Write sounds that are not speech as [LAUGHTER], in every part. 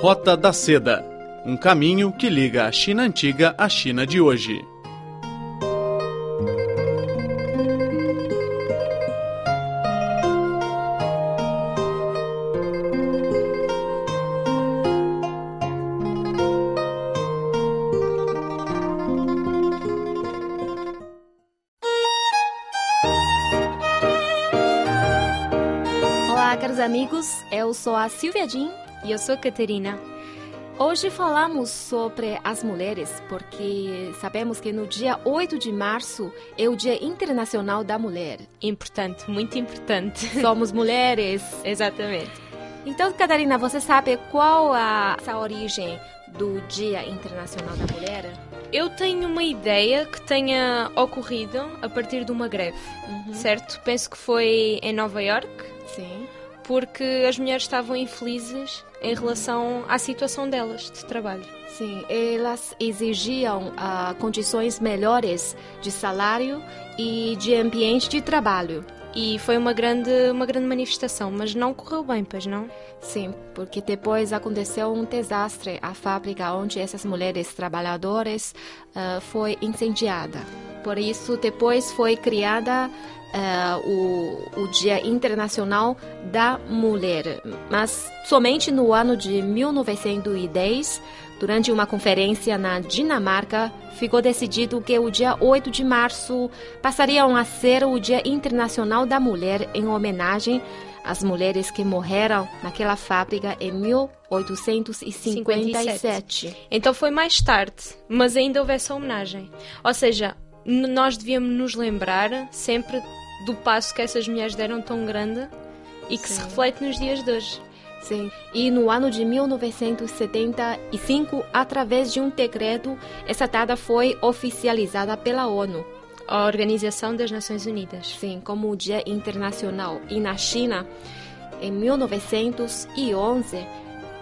Rota da Seda um caminho que liga a China antiga à China de hoje. Olá, caros amigos. Eu sou a Silvia Jean. E eu sou Catarina. Hoje falamos sobre as mulheres, porque sabemos que no dia 8 de março é o Dia Internacional da Mulher. Importante, muito importante. [LAUGHS] Somos mulheres. Exatamente. Então, Catarina, você sabe qual a, a origem do Dia Internacional da Mulher? Eu tenho uma ideia que tenha ocorrido a partir de uma greve, uhum. certo? Penso que foi em Nova York. Sim. Porque as mulheres estavam infelizes em relação à situação delas de trabalho. Sim, elas exigiam uh, condições melhores de salário e de ambiente de trabalho. E foi uma grande, uma grande manifestação, mas não correu bem, pois não? Sim, porque depois aconteceu um desastre. A fábrica onde essas mulheres trabalhadoras uh, foi incendiada. Por isso, depois foi criada uh, o, o Dia Internacional da Mulher. Mas somente no ano de 1910, durante uma conferência na Dinamarca, ficou decidido que o dia 8 de março passaria a ser o Dia Internacional da Mulher em homenagem às mulheres que morreram naquela fábrica em 1857. 57. Então foi mais tarde, mas ainda houve essa homenagem. Ou seja, nós devíamos nos lembrar sempre do passo que essas mulheres deram tão grande e que Sim. se reflete nos dias de hoje. Sim. E no ano de 1975, através de um decreto, essa data foi oficializada pela ONU. A Organização das Nações Unidas. Sim, como o Dia Internacional. E na China, em 1911,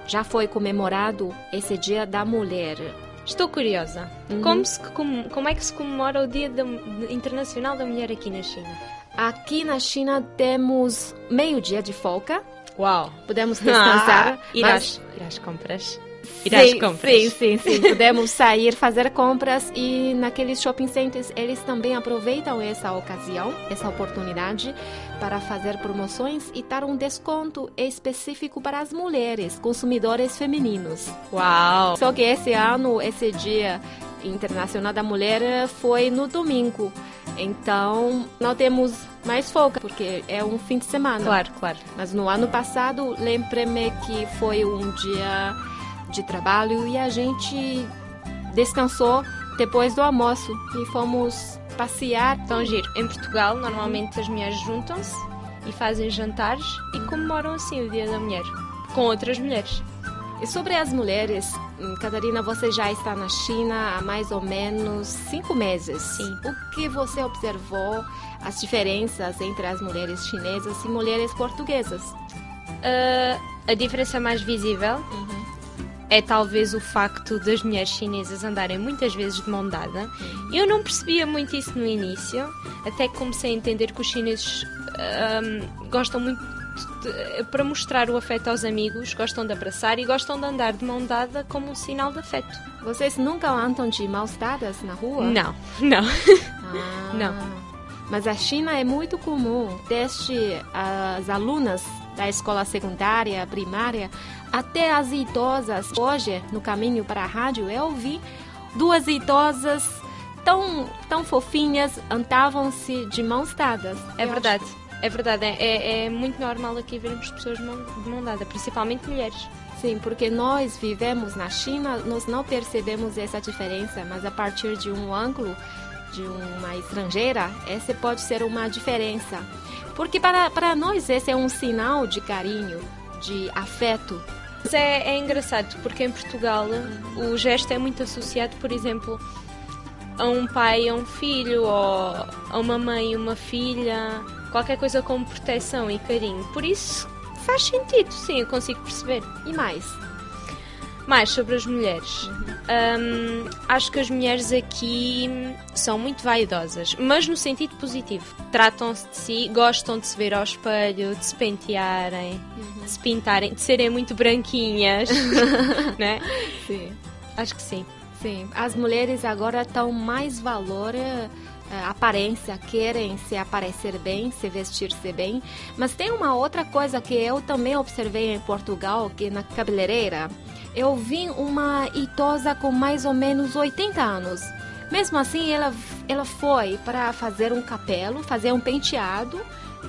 já foi comemorado esse Dia da Mulher. Estou curiosa. Uhum. Como, se, como, como é que se comemora o Dia da, Internacional da Mulher aqui na China? Aqui na China temos meio-dia de folga. Uau! Podemos descansar. [LAUGHS] Ah, ir, às, ir às compras. Ir às compras. Sim, sim, sim. Podemos sair, fazer compras e naqueles shopping centers eles também aproveitam essa ocasião, essa oportunidade para fazer promoções e dar um desconto específico para as mulheres, consumidores femininos. Uau! Só que esse ano, esse dia internacional da mulher foi no domingo. Então, não temos mais folga, porque é um fim de semana. Claro, claro. Mas no ano passado, lembre-me que foi um dia de trabalho e a gente descansou depois do almoço e fomos passear. Tão giro. Em Portugal, normalmente as mulheres juntam-se e fazem jantares e comemoram assim o Dia da Mulher com outras mulheres. E sobre as mulheres, hum, Catarina, você já está na China há mais ou menos cinco meses. Sim. O que você observou as diferenças entre as mulheres chinesas e mulheres portuguesas? Uh, a diferença mais visível uhum. É talvez o facto das mulheres chinesas andarem muitas vezes de mão dada. Eu não percebia muito isso no início, até que comecei a entender que os chineses um, gostam muito de, para mostrar o afeto aos amigos, gostam de abraçar e gostam de andar de mão dada como um sinal de afeto. Vocês nunca andam de mãos dadas na rua? Não, [LAUGHS] não. Ah, não. Mas a China é muito comum, desde as alunas da escola secundária, primária, até as idosas. Hoje, no caminho para a rádio, eu vi duas idosas tão, tão fofinhas andavam-se de mãos dadas. É verdade. Acho... É verdade, é, é, é muito normal aqui vermos pessoas de mão, de mão dada, principalmente mulheres. Sim, porque nós vivemos na China, nós não percebemos essa diferença, mas a partir de um ângulo de uma estrangeira, essa pode ser uma diferença. Porque para, para nós esse é um sinal de carinho, de afeto. Mas é, é engraçado, porque em Portugal o gesto é muito associado, por exemplo, a um pai e a um filho, ou a uma mãe e uma filha qualquer coisa com proteção e carinho. Por isso faz sentido, sim, eu consigo perceber. E mais? Mais sobre as mulheres. Hum, acho que as mulheres aqui são muito vaidosas, mas no sentido positivo. Tratam-se de si, gostam de se ver ao espelho, de se pentearem, de se pintarem, de serem muito branquinhas, [LAUGHS] né? Sim. Acho que sim. Sim, as mulheres agora dão mais valor eh, aparência, querem se aparecer bem, se vestir-se bem. Mas tem uma outra coisa que eu também observei em Portugal, que na cabeleireira, eu vi uma idosa com mais ou menos 80 anos. Mesmo assim, ela, ela foi para fazer um cabelo, fazer um penteado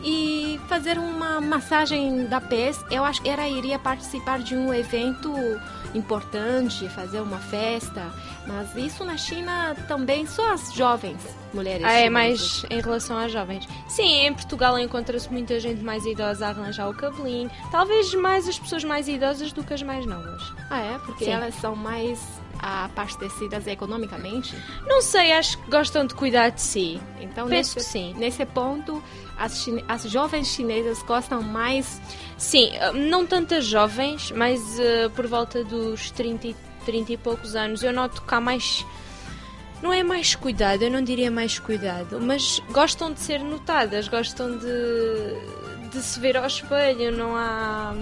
e fazer uma massagem da pés. Eu acho que ela iria participar de um evento importante, fazer uma festa. Mas isso na China também só as jovens mulheres. Ah, é mais em relação às jovens. Sim, em Portugal encontra-se muita gente mais idosa a arranjar o cabelinho. Talvez mais as pessoas mais idosas do que as mais novas. Ah, é? Porque Sim. elas são mais abastecidas economicamente. Não sei, acho que gostam de cuidar de si. Então, Penso nesse, sim. nesse ponto, as, chine- as jovens chinesas gostam mais. Sim, não tantas jovens, mas eh, por volta dos 30, e- 30 e poucos anos eu noto que há mais. Não é mais cuidado, eu não diria mais cuidado, mas gostam de ser notadas, gostam de, de se ver ao espelho, não há.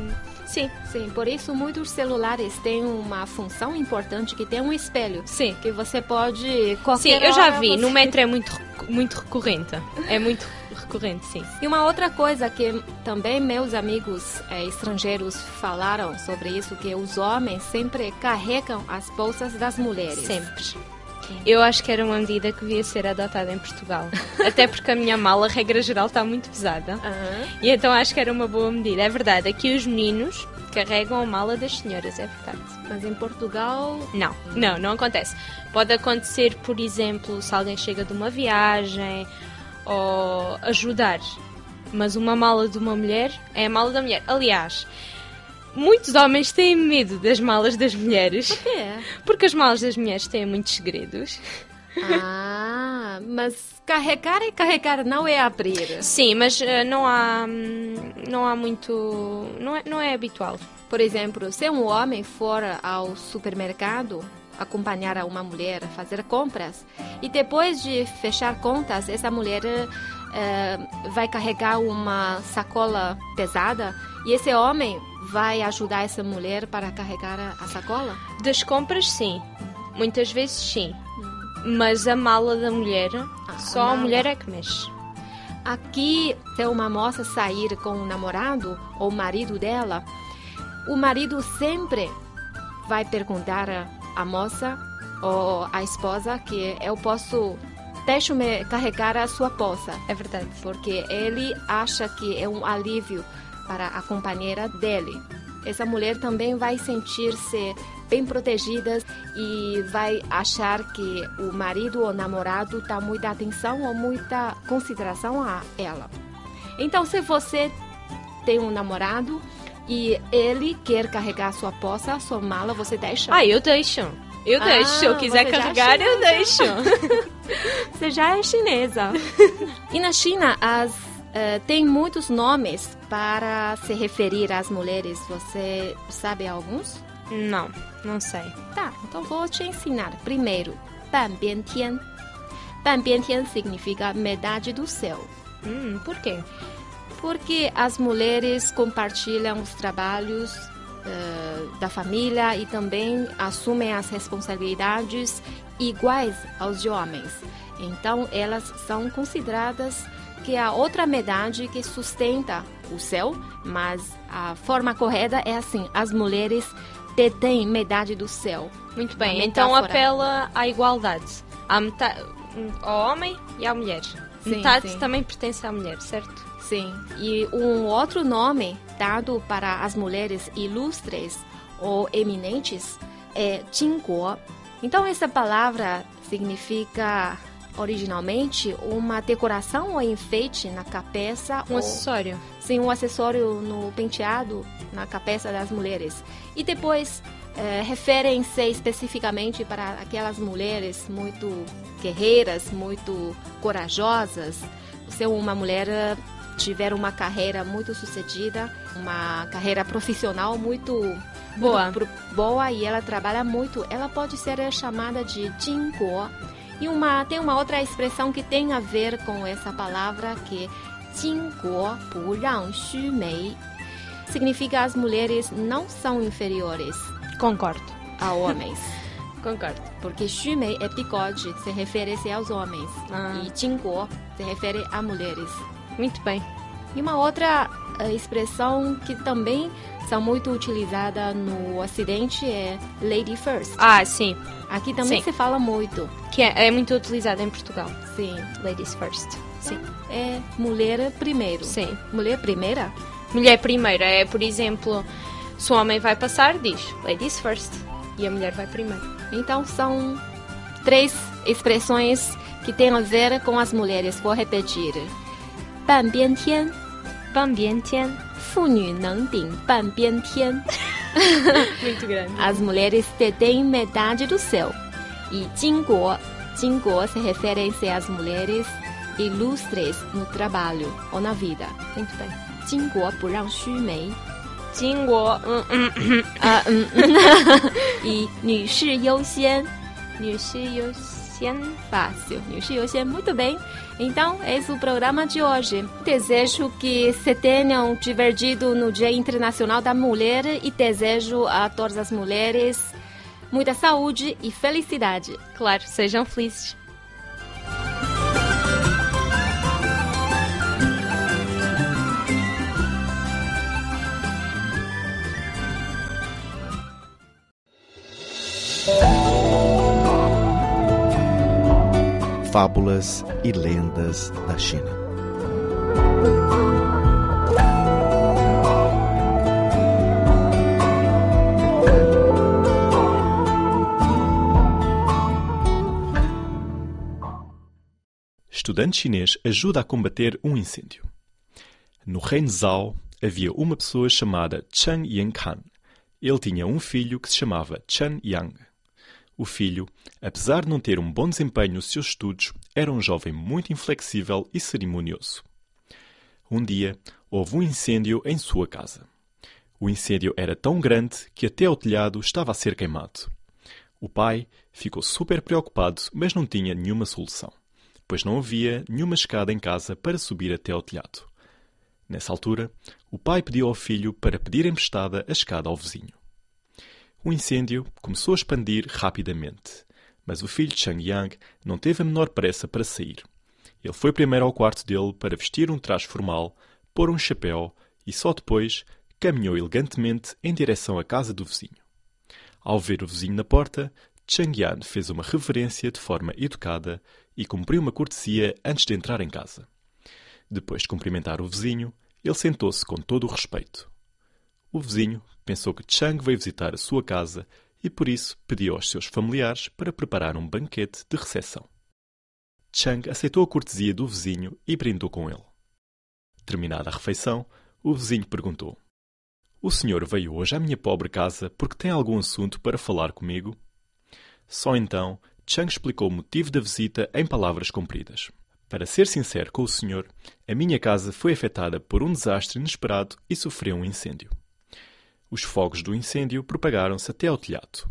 Sim, Sim, por isso muitos celulares têm uma função importante que tem um espelho. sim. Que você pode. Sim, eu já vi, você- no metro é muito, muito recorrente. É muito recorrente, sim. E uma outra coisa que também meus amigos eh, estrangeiros falaram sobre isso, que os homens sempre carregam as bolsas das mulheres. Sempre. Eu acho que era uma medida que devia ser adotada em Portugal. [LAUGHS] Até porque a minha mala, regra geral, está muito pesada. Aham. E então acho que era uma boa medida. É verdade, aqui os meninos carregam a mala das senhoras, é verdade. Mas em Portugal. Não, não, não acontece. Pode acontecer, por exemplo, se alguém chega de uma viagem ou ajudar. Mas uma mala de uma mulher é a mala da mulher. Aliás, muitos homens têm medo das malas das mulheres. Que é? Porque as malas das mulheres têm muitos segredos. Ah, mas carregar e carregar não é abrir. Sim, mas eh, não há. hum, Não há muito. Não é, não é habitual. Por exemplo, se um homem for ao supermercado acompanhar uma mulher a fazer compras e depois de fechar contas, essa mulher eh, vai carregar uma sacola pesada e esse homem vai ajudar essa mulher para carregar a, a sacola? Das compras, sim. Muitas vezes, sim. Mas a mala da mulher, só a mala. mulher é que mexe. Aqui, se uma moça sair com um namorado ou marido dela, o marido sempre vai perguntar à- moça ou à esposa que eu posso, deixe-me carregar a sua bolsa, É verdade. porque ele acha que é um alívio para a companheira dele. Essa mulher também vai sentir-se bem protegida e vai achar que o marido ou namorado dá muita atenção ou muita consideração a ela. Então, se você tem um namorado e ele quer carregar sua bolsa, sua mala, você deixa? Ah, eu deixo. Eu Ah, deixo. Se eu quiser já carregar, eu chega. deixo. [LAUGHS] Você já é chinesa. [LAUGHS] e na China, as, eh, tem muitos nomes para se referir às mulheres. Você sabe alguns? não, não sei. Tá, então vou te ensinar. Primeiro, Ban Bian Tian. Tian significa metade do céu. Hum, por quê? Porque as mulheres compartilham os trabalhos eh, da família e também assumem as responsabilidades iguais aos de homens. Então, elas são consideradas que a outra metade que sustenta o céu, mas a forma correta é assim: as mulheres detêm metade do céu. Muito bem. Então apela à igualdade. À metade, ao homem e à mulher. Sim, metade sim. também pertence à mulher, certo? Sim, e um outro nome dado para as mulheres ilustres ou eminentes é Jingguo. Então, essa palavra significa originalmente uma decoração ou enfeite na cabeça Um acessório. sim, um acessório no penteado na cabeça das mulheres. E depois eh, referem-se especificamente para aquelas mulheres muito guerreiras, muito corajosas. Se uma mulher eh, tiver uma carreira muito sucedida, uma carreira profissional muito Boa. Muito boa e ela trabalha muito. Ela pode ser chamada de Jinguo. E uma, tem uma outra expressão que tem a ver com essa palavra que é Jinguo Bu Rang Xu Mei. Significa as mulheres não são inferiores Concordo. a homens. [LAUGHS] Concordo. Porque Xu Mei é bigode, se refere-se aos homens. Ah. E Jinguo se refere a mulheres. Muito bem. E uma outra eh, expressão que também são muito utilizada no Ocidente é Lady First. Ah, sim. Aqui também Sim. se fala muito Que é, é muito utilizado em Portugal. Sim. Ladies first. Sim. É mulher primeiro. Sim. Mulher primeira? Mulher primeira é, por exemplo, se o homem vai passar, diz ladies first. E a mulher vai primeiro. Então são três expressões que têm a ver com as mulheres. Vou repetir. 半边天,半边天。妇女能顶半边天. Muito grande. [LAUGHS] As mulheres detêm metade do céu. E Jinguo, Jinguo se refere-se às mulheres ilustres no trabalho ou na vida. Muito bem. 巾帼不让须眉，经过嗯嗯嗯啊嗯，以女士优先，女士优先 fácil, 女士优先, muito bem. Então, esse é o programa de hoje. Desejo que se tenham divertido no Dia Internacional da Mulher e desejo a todas as mulheres muita saúde e felicidade. Claro, sejam felizes. Fábulas e lendas da China. Estudante chinês ajuda a combater um incêndio. No reino Zhao havia uma pessoa chamada Chen Yankan. Ele tinha um filho que se chamava Chen Yang. O filho, apesar de não ter um bom desempenho nos seus estudos, era um jovem muito inflexível e cerimonioso. Um dia, houve um incêndio em sua casa. O incêndio era tão grande que até o telhado estava a ser queimado. O pai ficou super preocupado, mas não tinha nenhuma solução, pois não havia nenhuma escada em casa para subir até ao telhado. Nessa altura, o pai pediu ao filho para pedir emprestada a escada ao vizinho. O incêndio começou a expandir rapidamente, mas o filho de Chang Yang não teve a menor pressa para sair. Ele foi primeiro ao quarto dele para vestir um traje formal, pôr um chapéu e só depois caminhou elegantemente em direção à casa do vizinho. Ao ver o vizinho na porta, Chang Yan fez uma reverência de forma educada e cumpriu uma cortesia antes de entrar em casa. Depois de cumprimentar o vizinho, ele sentou-se com todo o respeito. O vizinho pensou que Chang veio visitar a sua casa e por isso pediu aos seus familiares para preparar um banquete de recepção. Chang aceitou a cortesia do vizinho e brindou com ele. Terminada a refeição, o vizinho perguntou: O senhor veio hoje à minha pobre casa porque tem algum assunto para falar comigo? Só então, Chang explicou o motivo da visita em palavras compridas. Para ser sincero com o senhor, a minha casa foi afetada por um desastre inesperado e sofreu um incêndio. Os fogos do incêndio propagaram-se até ao telhado.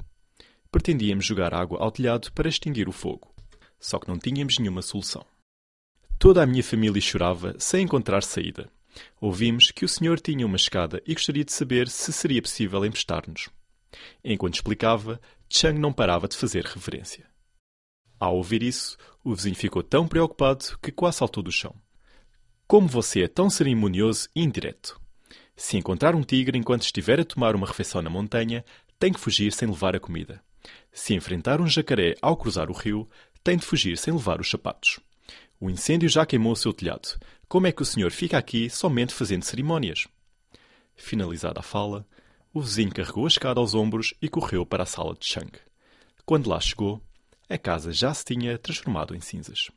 Pretendíamos jogar água ao telhado para extinguir o fogo, só que não tínhamos nenhuma solução. Toda a minha família chorava sem encontrar saída. Ouvimos que o senhor tinha uma escada e gostaria de saber se seria possível emprestar-nos. Enquanto explicava, Chang não parava de fazer reverência. Ao ouvir isso, o vizinho ficou tão preocupado que quase saltou do chão. Como você é tão cerimonioso e indireto? Se encontrar um tigre enquanto estiver a tomar uma refeição na montanha, tem que fugir sem levar a comida. Se enfrentar um jacaré ao cruzar o rio, tem de fugir sem levar os sapatos. O incêndio já queimou o seu telhado. Como é que o senhor fica aqui somente fazendo cerimónias? Finalizada a fala, o vizinho carregou a escada aos ombros e correu para a sala de Chang. Quando lá chegou, a casa já se tinha transformado em cinzas.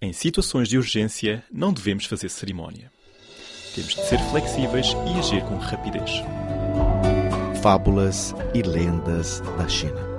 Em situações de urgência, não devemos fazer cerimónia. Temos de ser flexíveis e agir com rapidez. Fábulas e lendas da China.